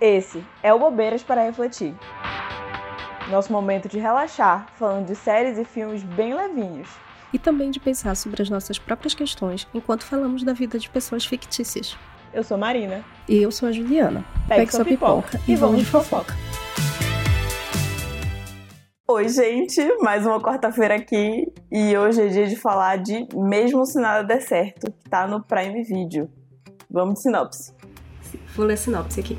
Esse é o Bobeiras para Refletir. Nosso momento de relaxar, falando de séries e filmes bem levinhos. E também de pensar sobre as nossas próprias questões enquanto falamos da vida de pessoas fictícias. Eu sou Marina. E eu sou a Juliana. Pegue, Pegue sua pipoca, pipoca e vamos de fofoca. Oi, gente, mais uma quarta-feira aqui e hoje é dia de falar de Mesmo Se Nada Der Certo, que tá no Prime Video. Vamos de sinopse. Vou ler a sinopse aqui.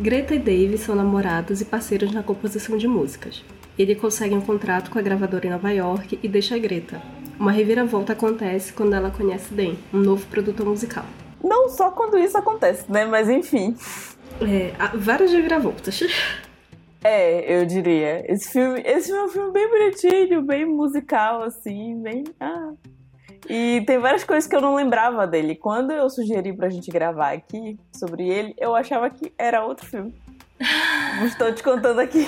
Greta e Dave são namorados e parceiros na composição de músicas. Ele consegue um contrato com a gravadora em Nova York e deixa a Greta. Uma reviravolta acontece quando ela conhece Dan, um novo produtor musical. Não só quando isso acontece, né? Mas enfim. É, várias reviravoltas. É, eu diria. Esse filme, esse filme é um filme bem bonitinho, bem musical, assim, bem. Ah, e tem várias coisas que eu não lembrava dele. Quando eu sugeri pra gente gravar aqui sobre ele, eu achava que era outro filme. Estou te contando aqui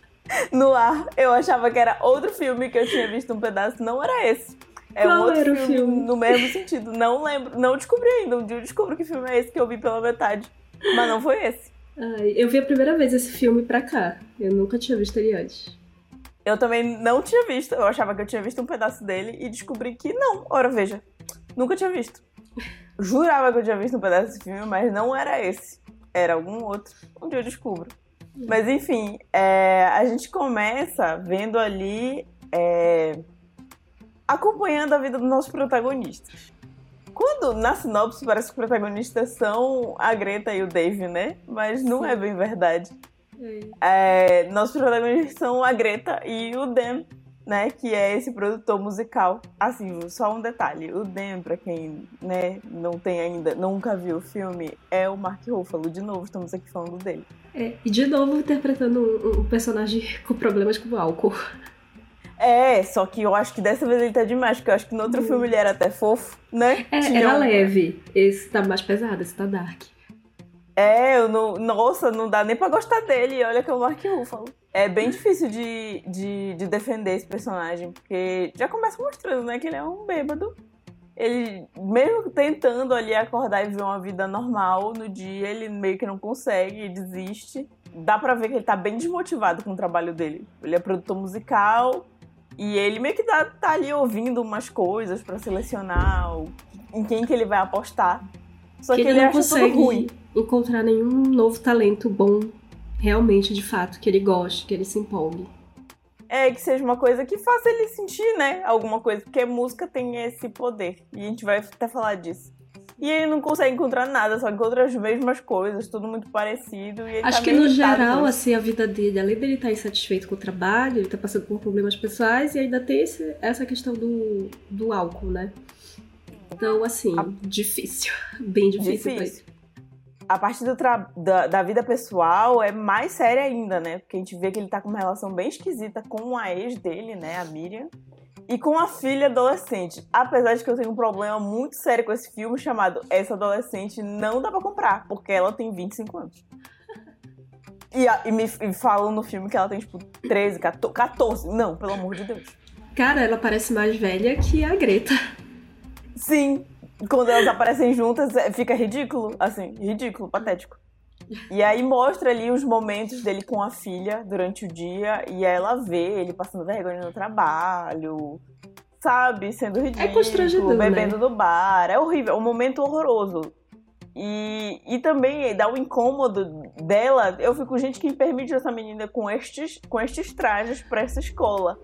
no ar. Eu achava que era outro filme que eu tinha visto um pedaço, não era esse. É Qual um outro era filme, o filme no mesmo sentido. Não lembro, não descobri ainda. Um dia eu descubro que filme é esse que eu vi pela metade. Mas não foi esse. Ai, eu vi a primeira vez esse filme pra cá. Eu nunca tinha visto ele antes. Eu também não tinha visto. Eu achava que eu tinha visto um pedaço dele e descobri que não. Ora, veja. Nunca tinha visto. Jurava que eu tinha visto um pedaço desse filme, mas não era esse. Era algum outro. Um dia eu descubro. Mas enfim, é, a gente começa vendo ali. É, acompanhando a vida dos nossos protagonistas. Quando na sinopse parece que os protagonistas são a Greta e o Dave, né? Mas não Sim. é bem verdade. É, nossos protagonistas são a Greta e o Dan, né, que é esse produtor musical. Assim, só um detalhe, o Dan, para quem, né, não tem ainda, nunca viu o filme, é o Mark Ruffalo. De novo, estamos aqui falando dele. É, e de novo interpretando um, um personagem com problemas com álcool. É, só que eu acho que dessa vez ele tá demais, porque eu acho que no outro hum. filme ele era até fofo, né? É, Tinha era um... leve. Esse tá mais pesado, esse tá dark. É, eu não, nossa, não dá nem pra gostar dele. Olha que é o Mark Ruffalo. É bem difícil de, de, de, defender esse personagem, porque já começa mostrando, né, que ele é um bêbado. Ele, mesmo tentando ali acordar e viver uma vida normal no dia, ele meio que não consegue, desiste. Dá pra ver que ele tá bem desmotivado com o trabalho dele. Ele é produtor musical e ele meio que tá, tá ali ouvindo umas coisas para selecionar em quem que ele vai apostar. Só que, que ele, ele não consegue ruim. encontrar nenhum novo talento bom, realmente, de fato, que ele goste, que ele se empolgue. É, que seja uma coisa que faça ele sentir, né? Alguma coisa, porque música tem esse poder. E a gente vai até falar disso. E ele não consegue encontrar nada, só encontra as mesmas coisas, tudo muito parecido. Acho tá que no geral, assim, a vida dele, além dele estar tá insatisfeito com o trabalho, ele tá passando por problemas pessoais e ainda tem esse, essa questão do, do álcool, né? Então, assim, a... difícil. Bem difícil. difícil. A parte do tra... da, da, vida pessoal é mais séria ainda, né? Porque a gente vê que ele tá com uma relação bem esquisita com a ex dele, né? A Miriam. E com a filha adolescente. Apesar de que eu tenho um problema muito sério com esse filme chamado Essa Adolescente Não Dá Pra Comprar, porque ela tem 25 anos. E, e me e falam no filme que ela tem, tipo, 13, 14, 14. Não, pelo amor de Deus. Cara, ela parece mais velha que a Greta. Sim, quando elas aparecem juntas, é, fica ridículo, assim, ridículo, patético. E aí mostra ali os momentos dele com a filha durante o dia e ela vê ele passando vergonha no trabalho, sabe, sendo é ridículo, é bebendo né? no bar, é horrível, é um momento horroroso. E, e também dá o um incômodo dela. Eu fico, gente, quem permite essa menina com estes, com estes trajes para essa escola?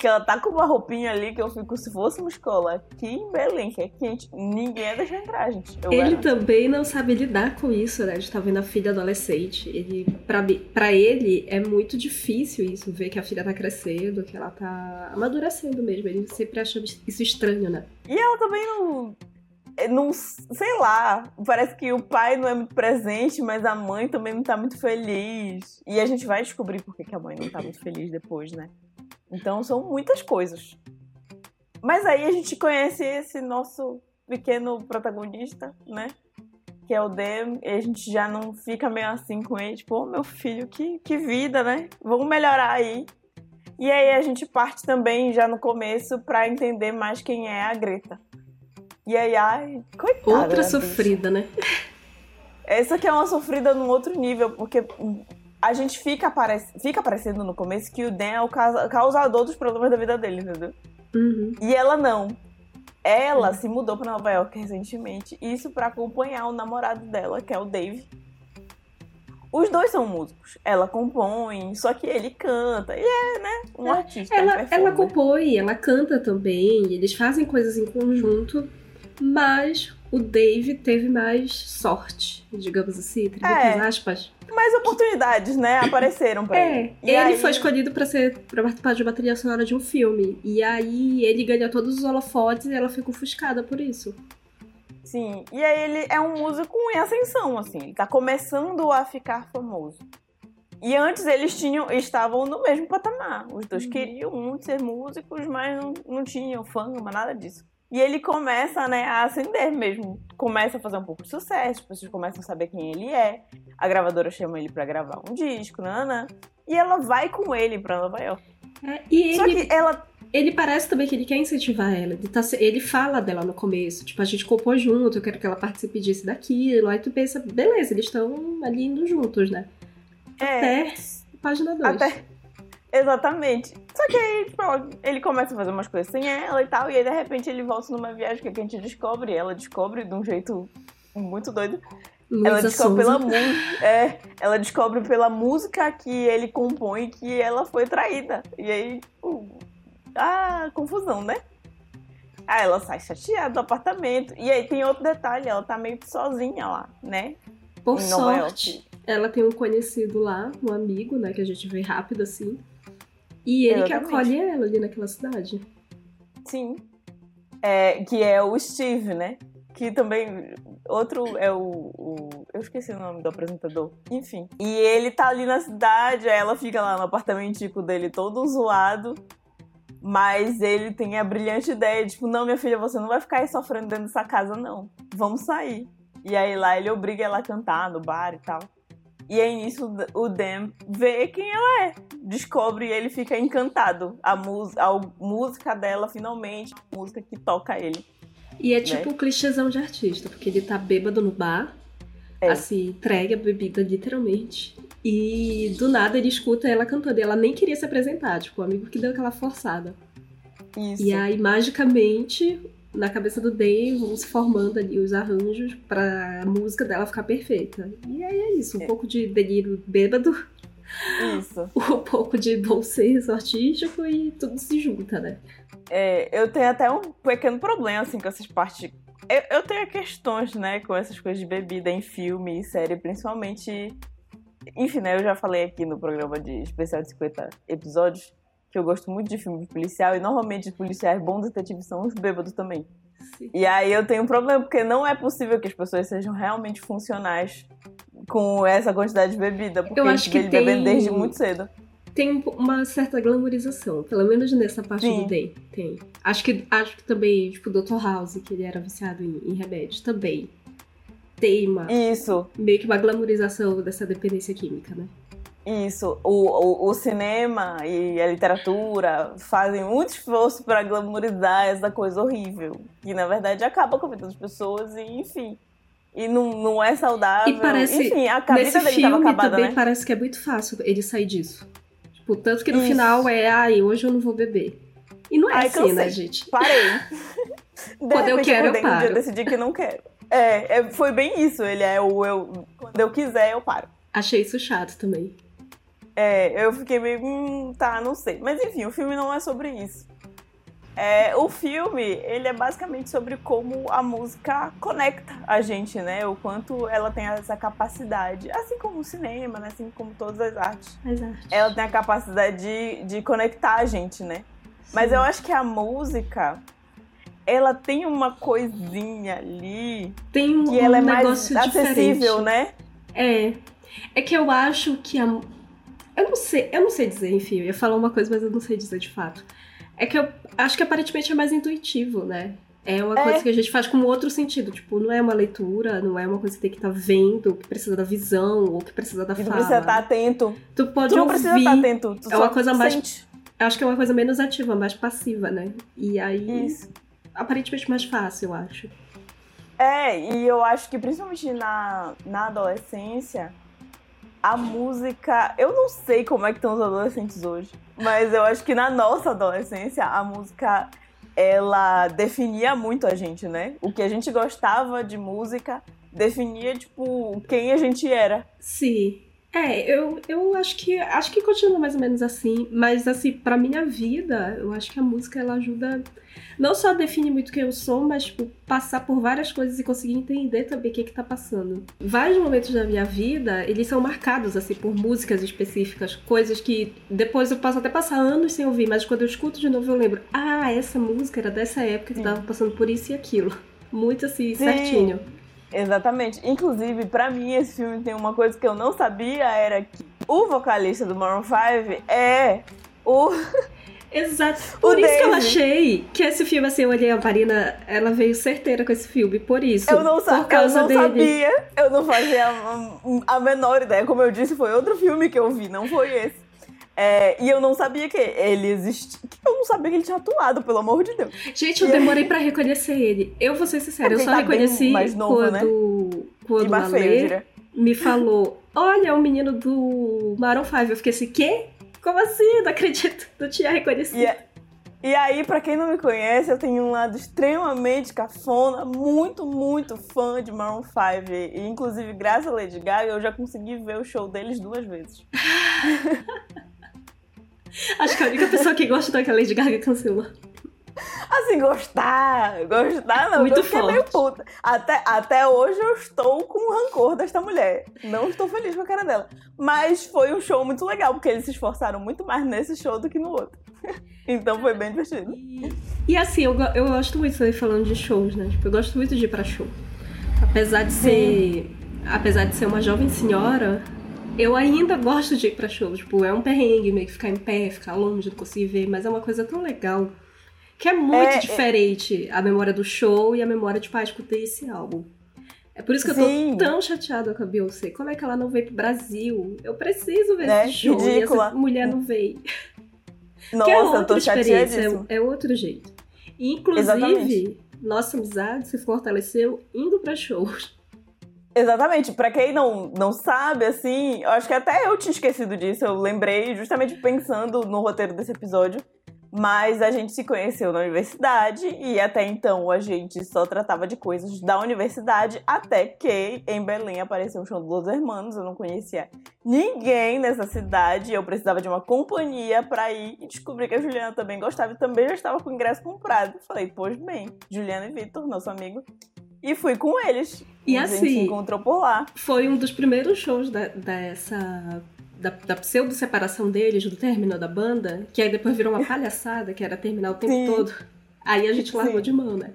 Que ela tá com uma roupinha ali que eu fico, se fosse uma escola aqui em Belém, que é quente, ninguém ia deixar entrar, gente. ele garanto. também não sabe lidar com isso, né? A gente tá vendo a filha adolescente. Ele, pra, pra ele é muito difícil isso, ver que a filha tá crescendo, que ela tá amadurecendo mesmo. Ele sempre acha isso estranho, né? E ela também não é, não sei lá, parece que o pai não é muito presente, mas a mãe também não tá muito feliz. E a gente vai descobrir por que a mãe não tá muito feliz depois, né? Então são muitas coisas. Mas aí a gente conhece esse nosso pequeno protagonista, né? Que é o Dem, e a gente já não fica meio assim com ele, tipo, oh, meu filho, que, que vida, né? Vamos melhorar aí. E aí a gente parte também já no começo para entender mais quem é a Greta. E aí, ai, coitada. Outra sofrida, né? Essa aqui é uma sofrida num outro nível, porque a gente fica, aparec fica aparecendo no começo que o Dan é o causador dos problemas da vida dele, entendeu? Uhum. E ela não. Ela uhum. se mudou para Nova York recentemente, isso para acompanhar o namorado dela, que é o Dave. Os dois são músicos. Ela compõe, só que ele canta. E é, né? Um é, artista. Ela, ela compõe, ela canta também. Eles fazem coisas em conjunto. Mas o Dave teve mais sorte, digamos assim, entre é. aspas. Mais oportunidades, né? Apareceram pra é, ele. E ele aí... foi escolhido para ser para participar de uma trilha sonora de um filme. E aí ele ganhou todos os holofotes e ela ficou ofuscada por isso. Sim, e aí ele é um músico em ascensão, assim, ele tá começando a ficar famoso. E antes eles tinham, estavam no mesmo patamar. Os dois uhum. queriam muito ser músicos, mas não, não tinham fama, nada disso. E ele começa, né, a ascender mesmo. Começa a fazer um pouco de sucesso, as pessoas começam a saber quem ele é. A gravadora chama ele para gravar um disco, nanã. E ela vai com ele pra Nova York. É, e ele... Só que ela ele parece também que ele quer incentivar ela. Ele, tá, ele fala dela no começo. Tipo, a gente compôs junto, eu quero que ela participe disso daquilo. Aí tu pensa, beleza, eles estão ali indo juntos, né? É. Até página 2. Até. Exatamente. Só que aí, tipo, ele começa a fazer umas coisas sem ela e tal, e aí de repente ele volta numa viagem que a gente descobre, ela descobre de um jeito muito doido. Luísa ela descobre Souza. pela é, ela descobre pela música que ele compõe que ela foi traída. E aí, tipo, ah, confusão, né? Aí ela sai chateada do apartamento. E aí tem outro detalhe, ela tá meio que sozinha lá, né? Por sorte, ela tem um conhecido lá, um amigo, né? Que a gente vê rápido assim. E ele Exatamente. que acolhe ela ali naquela cidade. Sim. É, que é o Steve, né? Que também. Outro é o, o, Eu esqueci o nome do apresentador. Enfim. E ele tá ali na cidade, aí ela fica lá no apartamentico dele todo zoado. Mas ele tem a brilhante ideia, tipo, não, minha filha, você não vai ficar aí sofrendo dentro dessa casa, não. Vamos sair. E aí lá ele obriga ela a cantar no bar e tal. E aí nisso o Dan vê quem ela é. Descobre e ele fica encantado. A, a música dela, finalmente, a música que toca ele. E é né? tipo um clichêzão de artista, porque ele tá bêbado no bar, é. assim, entrega a bebida literalmente. E do nada ele escuta ela cantando. E ela nem queria se apresentar, tipo, o amigo que deu aquela forçada. Isso. E aí, magicamente, na cabeça do Dave vão se formando ali os arranjos para a música dela ficar perfeita. E aí é isso, um é. pouco de delírio bêbado. Isso. um pouco de bom senso artístico e tudo se junta, né? É, eu tenho até um pequeno problema, assim, com essas partes. Eu, eu tenho questões, né, com essas coisas de bebida em filme e série, principalmente. Enfim, né, eu já falei aqui no programa de especial de 50 episódios que eu gosto muito de filme de policial, e normalmente os policiais bons detetives são os bêbados também. Sim. E aí eu tenho um problema, porque não é possível que as pessoas sejam realmente funcionais com essa quantidade de bebida, porque eu acho que ele tem... bebendo desde muito cedo. Tem uma certa glamorização, pelo menos nessa parte Sim. do Day. Tem. Acho que, acho que também, tipo, o Dr. House, que ele era viciado em, em remédios, também tem uma. Isso. Meio que uma glamorização dessa dependência química, né? Isso, o, o, o, cinema e a literatura fazem muito esforço para glamorizar essa coisa horrível, que na verdade acaba com a vida das pessoas e enfim. E não, não é saudável. E parece, enfim, a vida dele estava acabada, também né? parece que é muito fácil ele sair disso. Tipo, tanto que no Isso. final é, ai, hoje eu não vou beber. E não é ai, assim, né, gente? Parei. quando eu quero, eu paro. Eu decidi que não quero. É, é, foi bem isso. Ele é o eu. Quando eu quiser, eu paro. Achei isso chato também. É, eu fiquei meio, hum, tá, não sei. Mas enfim, o filme não é sobre isso. É, o filme, ele é basicamente sobre como a música conecta a gente, né? O quanto ela tem essa capacidade, assim como o cinema, né? Assim como todas as artes. As artes. Ela tem a capacidade de, de conectar a gente, né? Sim. Mas eu acho que a música, ela tem uma coisinha ali tem um, que ela um é mais acessível, diferente. né? É. É que eu acho que a, eu não sei, eu não sei dizer, enfim, eu ia falar uma coisa, mas eu não sei dizer de fato. É que eu acho que aparentemente é mais intuitivo, né? É uma é. coisa que a gente faz com outro sentido. Tipo, não é uma leitura, não é uma coisa que tem que estar tá vendo, que precisa da visão, ou que precisa da fala. Tu precisa estar tá atento. Tu pode tu não ouvir. precisa estar tá atento. Tu é uma coisa mais. Sente. Acho que é uma coisa menos ativa, mais passiva, né? E aí. Isso. Aparentemente mais fácil, eu acho. É, e eu acho que principalmente na, na adolescência, a música. Eu não sei como é que estão os adolescentes hoje, mas eu acho que na nossa adolescência a música ela definia muito a gente, né? O que a gente gostava de música definia, tipo, quem a gente era. Sim. É, eu, eu acho que acho que continua mais ou menos assim, mas assim, pra minha vida, eu acho que a música ela ajuda não só a definir muito quem eu sou, mas tipo, passar por várias coisas e conseguir entender também o que, que tá passando. Vários momentos da minha vida, eles são marcados assim por músicas específicas, coisas que depois eu posso até passar anos sem ouvir, mas quando eu escuto de novo eu lembro, ah, essa música era dessa época que Sim. tava passando por isso e aquilo. Muito assim, Sim. certinho. Exatamente. Inclusive, para mim, esse filme tem uma coisa que eu não sabia, era que o vocalista do Maroon 5 é o... Exato. Por o isso que eu achei que esse filme, assim, eu olhei a Marina, ela veio certeira com esse filme, por isso. Eu não, sa eu não sabia, eu não fazia a, a, menor ideia. Como eu disse, foi outro filme que eu vi, não foi esse. É, e eu não sabia que ele existia. Eu não sabia que ele tinha atuado, pelo amor de Deus. Gente, eu e demorei aí... pra reconhecer ele. Eu vou ser sincera, é eu só tá reconheci mais novo, quando, né? quando a Lê me falou: Olha, o menino do Maroon 5. Eu fiquei assim, quê? Como assim? Não acredito, não tinha reconhecido. E, é, e aí, para quem não me conhece, eu tenho um lado extremamente cafona, muito, muito fã de Maroon 5. E, inclusive, graças a Lady Gaga, eu já consegui ver o show deles duas vezes. Acho que a única pessoa que gosta daquela Lady Gaga cancelou. Assim, gostar, gostar não, Muito eu meio puta. Até, até hoje eu estou com rancor desta mulher. Não estou feliz com a cara dela. Mas foi um show muito legal, porque eles se esforçaram muito mais nesse show do que no outro. então foi bem divertido. E, e assim, eu, eu gosto muito de falando de shows, né? Tipo, eu gosto muito de ir pra show. Apesar de ser. Sim. Apesar de ser uma jovem senhora, eu ainda gosto de ir pra show. Tipo, é um perrengue meio que ficar em pé, ficar longe, não conseguir ver, mas é uma coisa tão legal. Que é muito é, é diferente é... a memória do show e a memória de, pá, escutei esse álbum. É por isso que Sim. eu tô tão chateada com a Beyoncé. Como é que ela não veio pro Brasil? Eu preciso ver né? esse show Ridícula. e essa mulher não veio. Nossa, que é outra eu tô é, é, outro jeito. Inclusive, Exatamente. nossa amizade se fortaleceu indo para shows. Exatamente. Para quem não, não sabe, assim, eu acho que até eu tinha esquecido disso. Eu lembrei justamente pensando no roteiro desse episódio mas a gente se conheceu na universidade e até então a gente só tratava de coisas da universidade, até que em Belém apareceu o show dos Hermanos. Eu não conhecia ninguém nessa cidade, eu precisava de uma companhia para ir e descobri que a Juliana também gostava e também já estava com o ingresso comprado. Falei, pois bem, Juliana e Vitor, nosso amigo. E fui com eles. E a assim, gente se encontrou por lá. Foi um dos primeiros shows da, dessa da, da pseudo-separação deles, do término da banda, que aí depois virou uma palhaçada, que era terminar o tempo Sim. todo. Aí a gente largou Sim. de mão, né?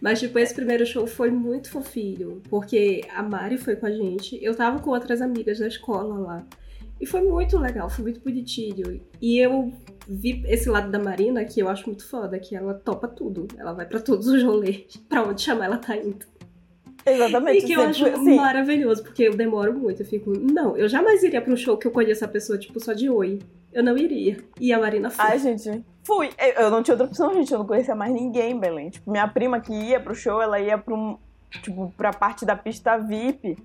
Mas, tipo, esse primeiro show foi muito fofinho, porque a Mari foi com a gente, eu tava com outras amigas da escola lá. E foi muito legal, foi muito bonitinho. E eu vi esse lado da Marina que eu acho muito foda, que ela topa tudo. Ela vai para todos os rolês, pra onde chamar ela tá indo. Exatamente. E que eu acho assim. maravilhoso, porque eu demoro muito. Eu fico, não, eu jamais iria pra um show que eu conheço a pessoa, tipo, só de oi. Eu não iria. E a Marina foi. Ai, gente, fui. Eu não tinha outra opção, gente. Eu não conhecia mais ninguém em Belém. Tipo, minha prima que ia pro show, ela ia pra um. Tipo, pra parte da pista VIP.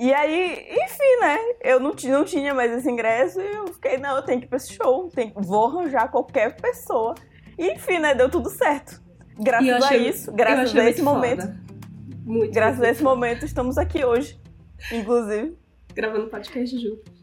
E aí, enfim, né? Eu não, não tinha mais esse ingresso e eu fiquei, não, eu tenho que ir pra esse show. Tenho, vou arranjar qualquer pessoa. E enfim, né? Deu tudo certo. Graças achei, a isso, graças a esse momento. Foda. Muito. Graças a esse momento, estamos aqui hoje, inclusive. Gravando podcast juntos.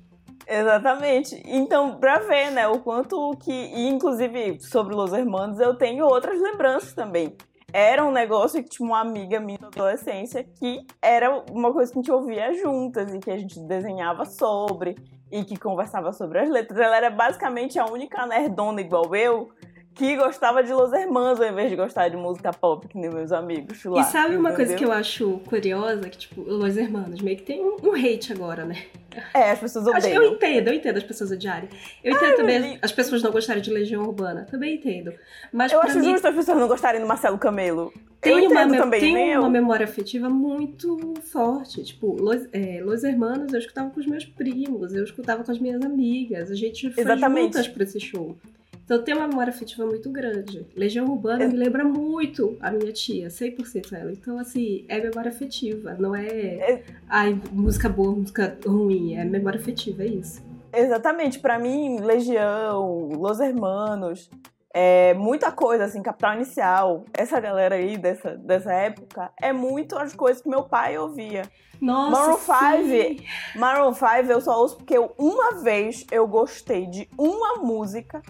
Exatamente. Então, pra ver, né, o quanto que. E, inclusive, sobre Los Hermanos, eu tenho outras lembranças também. Era um negócio que tinha uma amiga minha na adolescência que era uma coisa que a gente ouvia juntas e que a gente desenhava sobre e que conversava sobre as letras. Ela era basicamente a única nerdona igual eu que gostava de Los Hermanos ao invés de gostar de música pop, que nem meus amigos lá. E sabe uma entendeu? coisa que eu acho curiosa? Que, tipo, Los Hermanos meio que tem um, um hate agora, né? É, as pessoas odeiam. Eu entendo, eu entendo as pessoas odiarem. Eu entendo Ai, também as pessoas não gostarem de Legião Urbana. Também entendo. Mas eu acho mim, justo as pessoas não gostarem do Marcelo Camelo. Tem eu uma, também, tem uma memória afetiva muito forte. Tipo, Los, é, Los Hermanos eu escutava com os meus primos, eu escutava com as minhas amigas. A gente foi Exatamente. juntas pra esse show. Então tem uma memória afetiva muito grande. Legião Urbana é. me lembra muito a minha tia, 100% ela. Então, assim, é memória afetiva, não é, é... ai, música boa, música ruim, é memória afetiva, é isso. Exatamente, para mim, Legião, Los Hermanos, é, muita coisa, assim, Capital Inicial, essa galera aí dessa, dessa época, é muito as coisas que meu pai ouvia. Nossa, Maroon 5, Maroon 5 eu só ouço porque eu, uma vez eu gostei de uma música,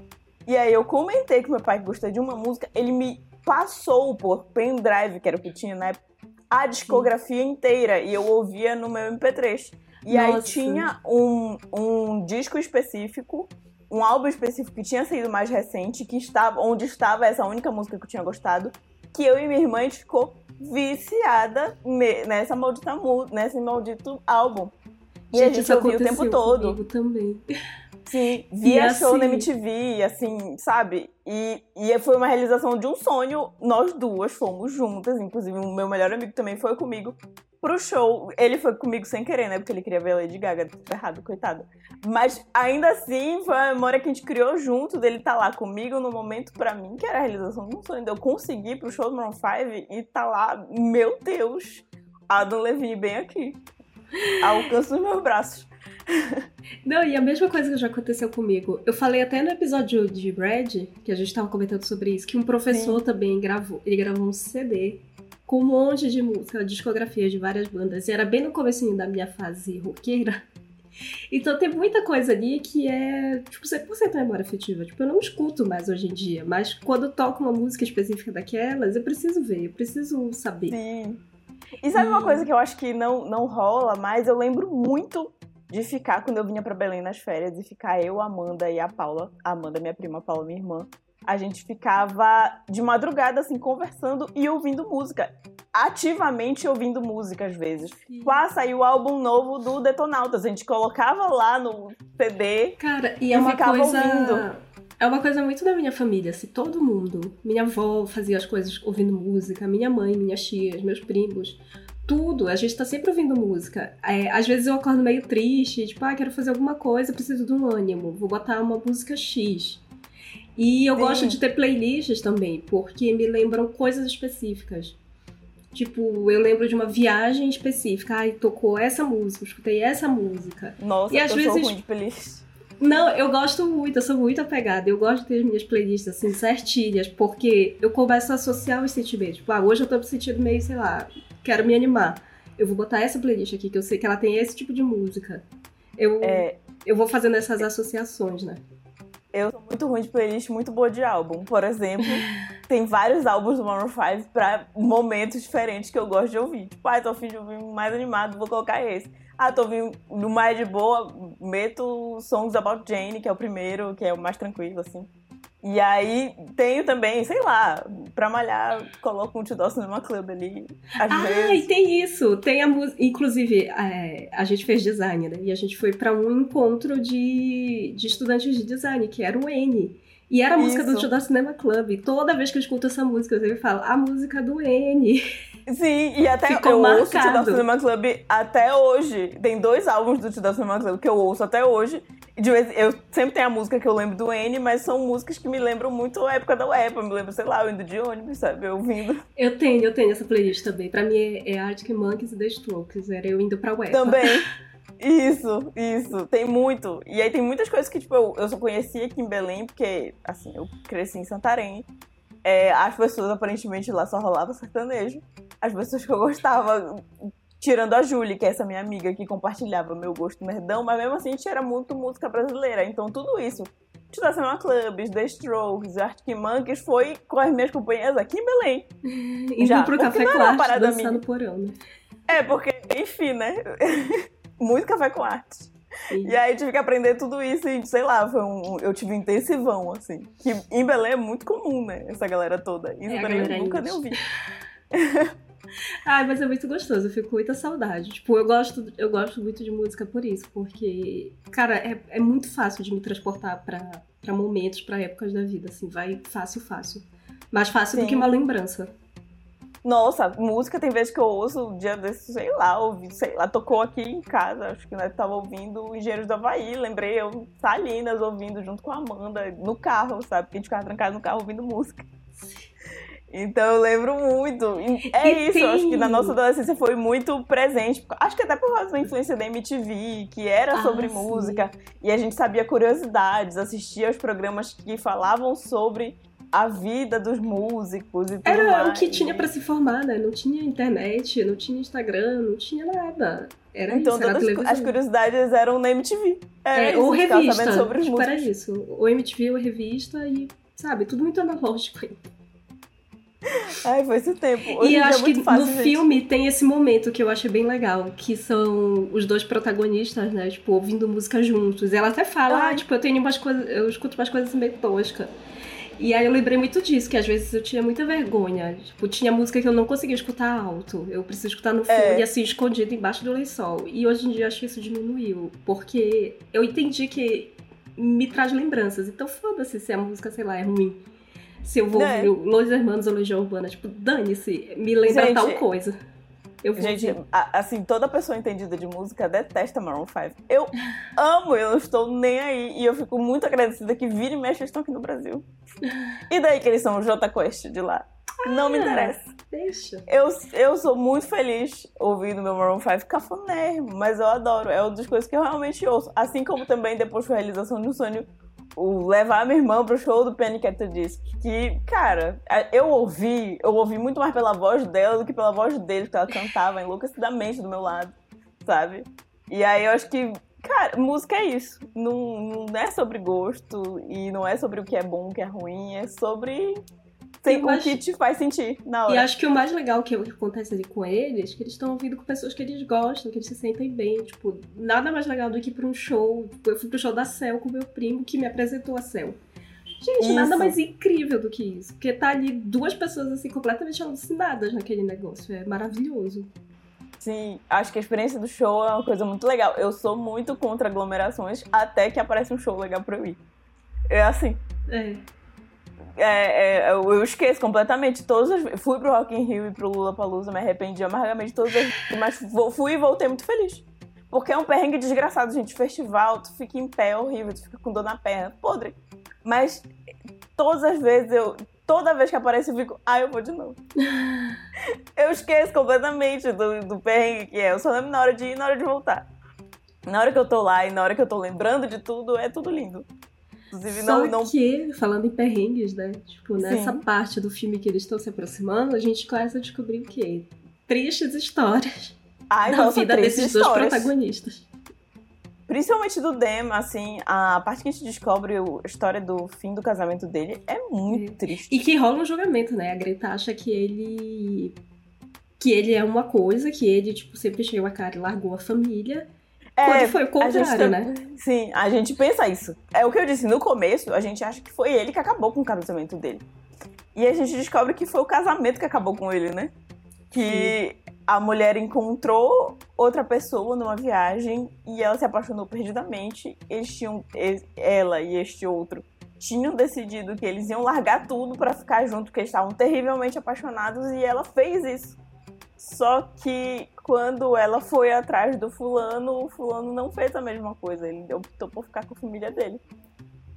e aí eu comentei com meu pai que gostei de uma música, ele me passou por pendrive, que era o que tinha na época, a discografia inteira, e eu ouvia no meu MP3. E Nossa. aí tinha um, um disco específico um álbum específico que tinha saído mais recente, que estava, onde estava essa única música que eu tinha gostado, que eu e minha irmã a gente ficou viciada nessa maldita nesse maldito álbum. E gente, a gente ouvia o tempo todo. também. Sim, via assim... show na MTV, assim, sabe? E, e foi uma realização de um sonho. Nós duas fomos juntas, inclusive o meu melhor amigo também foi comigo pro show. Ele foi comigo sem querer, né? Porque ele queria ver a Lady Gaga, errado, coitado. Mas ainda assim, foi uma memória que a gente criou junto dele estar tá lá comigo no momento, para mim, que era a realização de um sonho. Eu consegui pro show do Maroon 5 e tá lá, meu Deus, Adam Levine bem aqui. Ao alcance dos meus braços. Não, e a mesma coisa que já aconteceu comigo. Eu falei até no episódio de Brad, que a gente tava comentando sobre isso, que um professor Sim. também gravou. Ele gravou um CD com um monte de música, discografia de várias bandas. E era bem no comecinho da minha fase roqueira. Então tem muita coisa ali que é, tipo, 100% memória afetiva. Tipo, eu não escuto mais hoje em dia, mas quando toco uma música específica daquelas, eu preciso ver, eu preciso saber. Sim. E sabe uma coisa que eu acho que não, não rola mais? Eu lembro muito de ficar, quando eu vinha para Belém nas férias, e ficar eu, a Amanda e a Paula, a Amanda, minha prima, a Paula, minha irmã, a gente ficava de madrugada, assim, conversando e ouvindo música. Ativamente ouvindo música, às vezes. Quase saiu o álbum novo do Detonautas. A gente colocava lá no CD. Cara, e, é uma ficava coisa. Ouvindo. É uma coisa muito da minha família, assim, todo mundo. Minha avó fazia as coisas ouvindo música, minha mãe, minhas tias, meus primos tudo, a gente tá sempre ouvindo música. É, às vezes eu acordo meio triste, tipo, ah, quero fazer alguma coisa, preciso de um ânimo, vou botar uma música X. E eu Sim. gosto de ter playlists também, porque me lembram coisas específicas. Tipo, eu lembro de uma viagem específica. Ai, tocou essa música, escutei essa música. Nossa, e às eu vezes... sou ruim de playlist. Não, eu gosto muito, eu sou muito apegada. Eu gosto de ter as minhas playlists assim, certinhas, porque eu começo a associar os sentimentos. Tipo, ah, hoje eu tô me sentindo meio, sei lá, quero me animar. Eu vou botar essa playlist aqui, que eu sei que ela tem esse tipo de música. Eu, é... eu vou fazendo essas associações, né? Eu sou muito ruim de playlist, muito boa de álbum. Por exemplo, tem vários álbuns do Maroon 5 pra momentos diferentes que eu gosto de ouvir. Tipo, ah, tô afim de ouvir mais animado, vou colocar esse. Ah, tô ouvindo no mais de boa, meto Songs About Jane, que é o primeiro, que é o mais tranquilo, assim. E aí tenho também, sei lá, pra malhar, coloco um Tudor Cinema Club ali. Às ah, vezes. e tem isso. Tem a música. Inclusive, é, a gente fez design, né? E a gente foi para um encontro de, de estudantes de design, que era o N. E era a música Isso. do Tudor Cinema Club. Toda vez que eu escuto essa música, eu sempre falo, a música do N. Sim, e até Ficou eu marcado. ouço o Tudor Cinema Club até hoje. Tem dois álbuns do Tudor Cinema Club que eu ouço até hoje. De vez, eu sempre tenho a música que eu lembro do N, mas são músicas que me lembram muito a época da UEPA. Me lembro, sei lá, eu indo de ônibus, sabe? Eu ouvindo. Eu tenho, eu tenho essa playlist também. Pra mim é, é Arctic Monkeys e The Strokes. Era eu indo pra UEPA. Também. Isso, isso. Tem muito. E aí tem muitas coisas que, tipo, eu, eu só conhecia aqui em Belém, porque, assim, eu cresci em Santarém. É, as pessoas, aparentemente, lá só rolava sertanejo. As pessoas que eu gostava Tirando a Julie, que é essa minha amiga que compartilhava meu gosto merdão, mas mesmo assim a gente era muito música brasileira. Então tudo isso, Titação Clubs, The Strokes, Arctic Monkeys, foi com as minhas companhias aqui em Belém. Indo Já, pro Café Arte, dançar no porão, né? É, porque, enfim, né? muito café com arte. E aí tive que aprender tudo isso e, sei lá, foi um, eu tive um intensivão, assim. Que em Belém é muito comum, né? Essa galera toda. Isso é, eu nunca nem ouvi. Ai, mas é muito gostoso, eu fico com muita saudade. Tipo, eu gosto, eu gosto muito de música por isso, porque, cara, é, é muito fácil de me transportar para momentos, para épocas da vida, assim, vai fácil, fácil. Mais fácil Sim. do que uma lembrança. Nossa, música tem vezes que eu ouço um dia desse, sei lá, ouvi, sei lá, tocou aqui em casa, acho que né, tava ouvindo Engenheiros do Havaí, lembrei eu, Salinas ouvindo junto com a Amanda no carro, sabe? Porque a gente ficava trancado no carro ouvindo música. Então eu lembro muito. É e isso, tem... acho que na nossa adolescência foi muito presente. Acho que até por causa da influência da MTV, que era ah, sobre sim. música, e a gente sabia curiosidades, assistia aos programas que falavam sobre a vida dos músicos e tudo Era mais. o que tinha para se formar, né? Não tinha internet, não tinha Instagram, não tinha nada. Era então isso, todas era as curiosidades eram na MTV. Era é, isso, ou revista. Sobre os tipo, era isso. Ou MTV ou revista e, sabe, tudo muito analógico. Ai, foi esse tempo. Hoje e eu é acho que fácil, no gente. filme tem esse momento que eu acho bem legal, que são os dois protagonistas, né, tipo, ouvindo música juntos. E ela até fala, Ai. ah, tipo, eu tenho umas coisas, eu escuto umas coisas meio toscas. E aí eu lembrei muito disso, que às vezes eu tinha muita vergonha. Tipo, tinha música que eu não conseguia escutar alto. Eu preciso escutar no fundo é. e assim, escondido embaixo do lençol. E hoje em dia eu acho que isso diminuiu. Porque eu entendi que me traz lembranças. Então foda-se se a música, sei lá, é ruim. Se eu vou é. ouvir Los Hermanos ou Legião Urbana, tipo, dane-se, me lembra Gente, tal coisa. Eu Gente, assim, toda pessoa entendida de música detesta Maroon 5. Eu amo, eu não estou nem aí. E eu fico muito agradecida que vira e mexe estão aqui no Brasil. E daí que eles são o J Quest de lá. Não me ah, interessa. Deixa. Eu, eu sou muito feliz ouvindo meu Maroon 5 cafoné, mas eu adoro. É uma das coisas que eu realmente ouço. Assim como também depois foi a realização de um sonho o levar minha irmã pro show do Panic! at the Disc. Que, cara, eu ouvi, eu ouvi muito mais pela voz dela do que pela voz dele, que ela cantava enlouquecidamente do meu lado, sabe? E aí eu acho que, cara, música é isso. Não, não é sobre gosto e não é sobre o que é bom, o que é ruim, é sobre tem o que te faz sentir na hora. E acho que o mais legal que acontece ali com eles, que eles estão ouvindo com pessoas que eles gostam, que eles se sentem bem. Tipo, nada mais legal do que ir pra um show. Tipo, eu fui pro show da Cell com meu primo, que me apresentou a Cell. Gente, isso. nada mais incrível do que isso. Porque tá ali duas pessoas assim completamente alucinadas naquele negócio. É maravilhoso. Sim, acho que a experiência do show é uma coisa muito legal. Eu sou muito contra aglomerações até que aparece um show legal pra eu ir. É assim. É é, é, eu esqueço completamente todas as Fui pro Rock in Rio e pro Lula Palusa, me arrependi amargamente todas as mas fui e voltei muito feliz. Porque é um perrengue desgraçado, gente. Festival, tu fica em pé, é horrível, tu fica com dor na perna, podre. Mas todas as vezes eu. Toda vez que aparece eu fico, ah, eu vou de novo. eu esqueço completamente do, do perrengue que é. Eu só lembro na hora de ir e na hora de voltar. Na hora que eu tô lá e na hora que eu tô lembrando de tudo, é tudo lindo. Inclusive, Só não, não... que, falando em perrengues, né? Tipo, nessa Sim. parte do filme que eles estão se aproximando, a gente começa a descobrir o quê? Tristes histórias Ai, da nossa, vida desses histórias. dois protagonistas. Principalmente do Dem, assim, a parte que a gente descobre a história do fim do casamento dele é muito é. triste. E que rola um julgamento, né? A Greta acha que ele. que ele é uma coisa, que ele, tipo, sempre chegou a cara e largou a família. É, Quando foi o contrário, tá... né? Sim, a gente pensa isso. É o que eu disse, no começo, a gente acha que foi ele que acabou com o casamento dele. E a gente descobre que foi o casamento que acabou com ele, né? Que Sim. a mulher encontrou outra pessoa numa viagem e ela se apaixonou perdidamente. Eles tinham, ela e este outro tinham decidido que eles iam largar tudo para ficar junto, porque eles estavam terrivelmente apaixonados e ela fez isso. Só que quando ela foi atrás do fulano, o fulano não fez a mesma coisa. Ele optou por ficar com a família dele.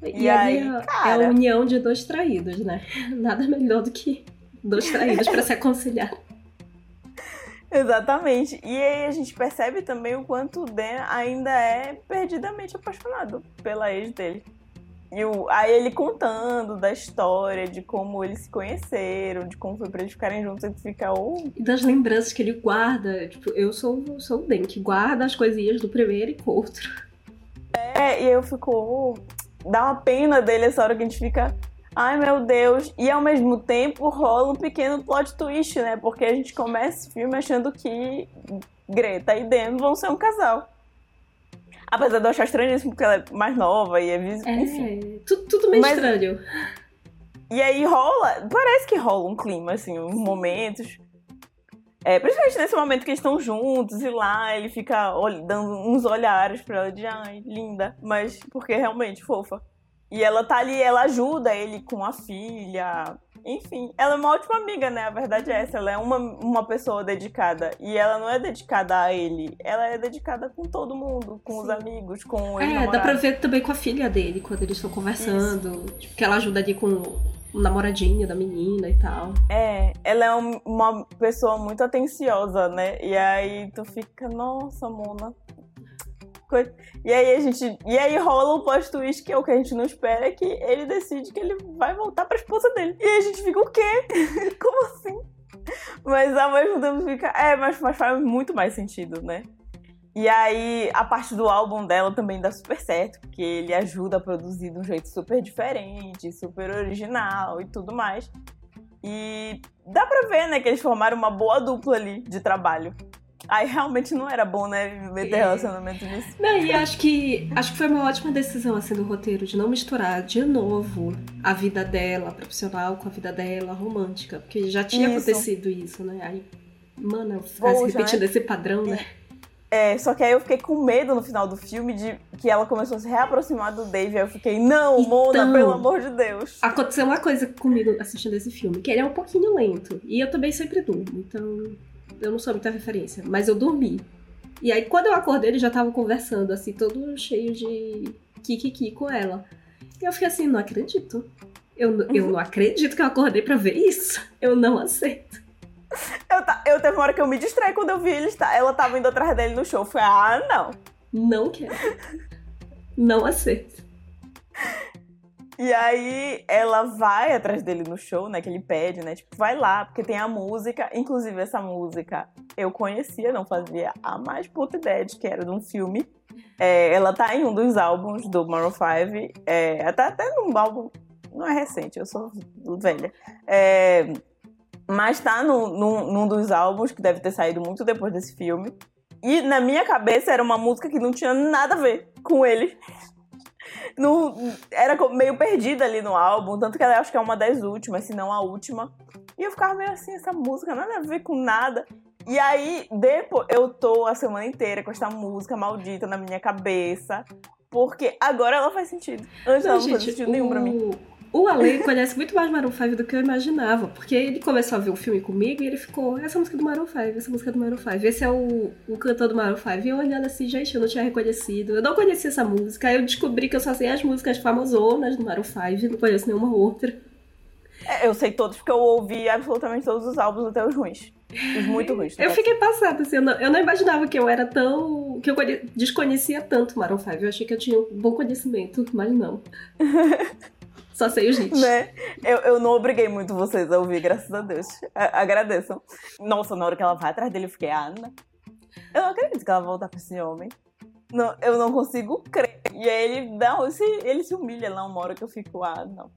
E, e aí, é cara... é a união de dois traídos, né? Nada melhor do que dois traídos para se aconselhar. Exatamente. E aí a gente percebe também o quanto o Dan ainda é perdidamente apaixonado pela ex dele. E o, aí ele contando da história, de como eles se conheceram, de como foi pra eles ficarem juntos, ele fica. Oh. E das lembranças que ele guarda. Tipo, eu sou, sou o Den, que guarda as coisinhas do primeiro encontro. É, e eu fico. Oh, dá uma pena dele essa hora que a gente fica. Ai meu Deus! E ao mesmo tempo rola um pequeno plot twist, né? Porque a gente começa esse filme achando que Greta e Dan vão ser um casal. Apesar de eu achar estranhíssimo porque ela é mais nova e é visível. É, enfim. Tudo, tudo meio Mas, estranho. E aí rola. Parece que rola um clima, assim, uns momentos. É, principalmente nesse momento que eles estão juntos e lá ele fica dando uns olhares pra ela de ai, linda, mas porque é realmente fofa. E ela tá ali, ela ajuda ele com a filha, Enfim, ela é uma ótima amiga, né? A verdade é essa. Ela é uma, uma pessoa dedicada. E ela não é dedicada a ele. Ela é dedicada com todo mundo, com Sim. os amigos, com o É, dá pra ver também com a filha dele, quando eles estão conversando. Tipo, que ela ajuda ali com o namoradinho da menina e tal. É, ela é um, uma pessoa muito atenciosa, né? E aí tu fica, nossa, Mona, e aí a gente. E aí rola um plot twist que é o que a gente não espera, que ele decide que ele vai voltar pra esposa dele. E aí a gente fica, o quê? Como assim? Mas ao mesmo tempo fica. É, mas, mas faz muito mais sentido, né? E aí, a parte do álbum dela também dá super certo, porque ele ajuda a produzir de um jeito super diferente, super original e tudo mais. E dá pra ver, né, que eles formaram uma boa dupla ali de trabalho. Aí realmente não era bom, né, meter é. relacionamento nisso. Não, e acho que acho que foi uma ótima decisão assim do roteiro de não misturar de novo a vida dela profissional com a vida dela romântica, porque já tinha isso. acontecido isso, né? Aí, mano, ficar repetindo né? esse padrão, né? É, só que aí eu fiquei com medo no final do filme de que ela começou a se reaproximar do Dave. Aí eu fiquei, não, então, Mona, pelo amor de Deus. Aconteceu uma coisa comigo assistindo esse filme, que ele é um pouquinho lento. E eu também sempre durmo, então eu não sou muita referência, mas eu dormi. E aí, quando eu acordei, ele já tava conversando, assim, todo cheio de kikiki com ela. E eu fiquei assim, não acredito. Eu, eu não acredito que eu acordei para ver isso. Eu não aceito. Eu, eu teve uma hora que eu me distraí quando eu vi ele, ela tava indo atrás dele no show. Foi, ah, não. Não quero. Não aceito. E aí ela vai atrás dele no show, né? Que ele pede, né? Tipo, vai lá, porque tem a música. Inclusive, essa música eu conhecia, não fazia a mais puta ideia de que era de um filme. É, ela tá em um dos álbuns do Maroon 5. É, até, até num álbum. Não é recente, eu sou velha. É, mas tá no, no, num dos álbuns que deve ter saído muito depois desse filme. E na minha cabeça era uma música que não tinha nada a ver com ele era meio perdida ali no álbum, tanto que ela acho que é uma das últimas, se não a última. E eu ficava meio assim, essa música nada a ver com nada. E aí, depois, eu tô a semana inteira com essa música maldita na minha cabeça. Porque agora ela faz sentido. Antes não, ela não gente, faz sentido o... nenhum pra mim. O Ale conhece muito mais Maroon 5 do que eu imaginava, porque ele começou a ver o filme comigo e ele ficou, essa música é do Maroon 5, essa música é do Maroon 5, esse é o, o cantor do Maroon 5. E eu olhando assim, gente, eu não tinha reconhecido, eu não conhecia essa música, aí eu descobri que eu só sei as músicas famosonas do Maroon 5, não conheço nenhuma outra. É, eu sei todos, porque eu ouvi absolutamente todos os álbuns até os ruins. Os muito ruins. eu fiquei passada, assim, eu não, eu não, imaginava que eu era tão. que eu desconhecia tanto Maroon 5. Eu achei que eu tinha um bom conhecimento, mas não. Só sei os hits. Né? Eu, eu não obriguei muito vocês a ouvir, graças a Deus. A, agradeçam. Nossa, na hora que ela vai atrás dele, eu fiquei, ah, não. Eu não acredito que ela vai voltar pra esse homem. Não, eu não consigo crer. E aí ele, não, se, ele se humilha lá uma hora que eu fico, ah, não.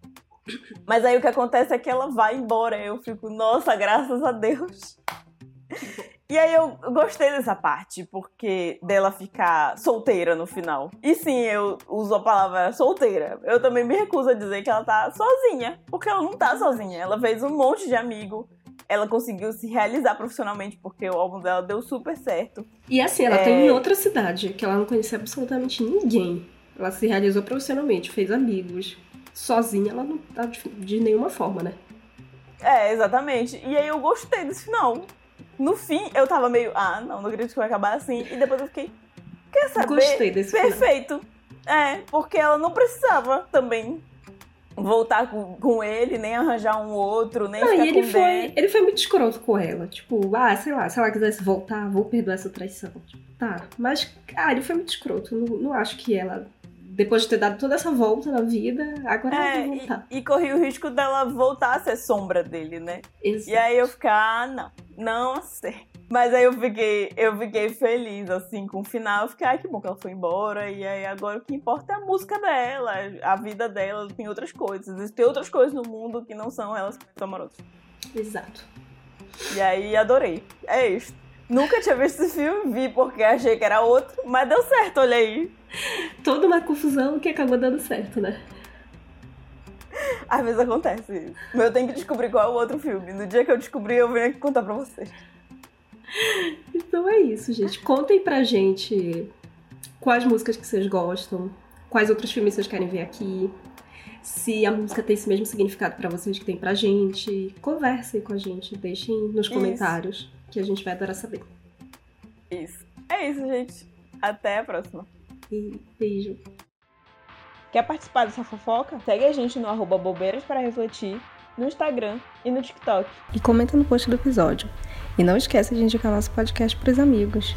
Mas aí o que acontece é que ela vai embora. Eu fico, nossa, graças a Deus. E aí eu gostei dessa parte, porque dela ficar solteira no final. E sim, eu uso a palavra solteira. Eu também me recuso a dizer que ela tá sozinha, porque ela não tá sozinha. Ela fez um monte de amigo. Ela conseguiu se realizar profissionalmente, porque o álbum dela deu super certo. E assim, ela é... tem em outra cidade, que ela não conhecia absolutamente ninguém. Ela se realizou profissionalmente, fez amigos. Sozinha ela não tá de nenhuma forma, né? É, exatamente. E aí eu gostei desse final no fim, eu tava meio, ah, não, não acredito que vai acabar assim. E depois eu fiquei, quer saber? Gostei desse Perfeito. Filme. É, porque ela não precisava também voltar com, com ele, nem arranjar um outro, nem não, ficar e ele foi, bem. ele foi muito escroto com ela. Tipo, ah, sei lá, se ela quisesse voltar, vou perdoar essa traição. Tipo, tá. Mas, ah, ele foi muito escroto. Não, não acho que ela depois de ter dado toda essa volta na vida, agora é, ela vai voltar. E, e corri o risco dela voltar a ser sombra dele, né? Exato. E aí eu ficar, ah, não, não sei. Mas aí eu fiquei, eu fiquei feliz, assim, com o final. Eu fiquei, ai, que bom que ela foi embora. E aí agora o que importa é a música dela, a vida dela, tem outras coisas. Existem outras coisas no mundo que não são elas amorosas. Exato. E aí adorei. É isso. Nunca tinha visto esse filme, vi porque achei que era outro, mas deu certo, olha aí. Toda uma confusão que acabou dando certo, né? Às vezes acontece isso. Mas eu tenho que descobrir qual é o outro filme. No dia que eu descobrir, eu venho aqui contar pra vocês. Então é isso, gente. Contem pra gente quais músicas que vocês gostam, quais outros filmes vocês querem ver aqui. se a música tem esse mesmo significado para vocês que tem pra gente. Conversem com a gente, deixem nos comentários isso. que a gente vai adorar saber. Isso. É isso, gente. Até a próxima. E beijo. Quer participar dessa fofoca? Segue a gente no arroba bobeiras para refletir, no Instagram e no TikTok. E comenta no post do episódio. E não esqueça de indicar nosso podcast para os amigos.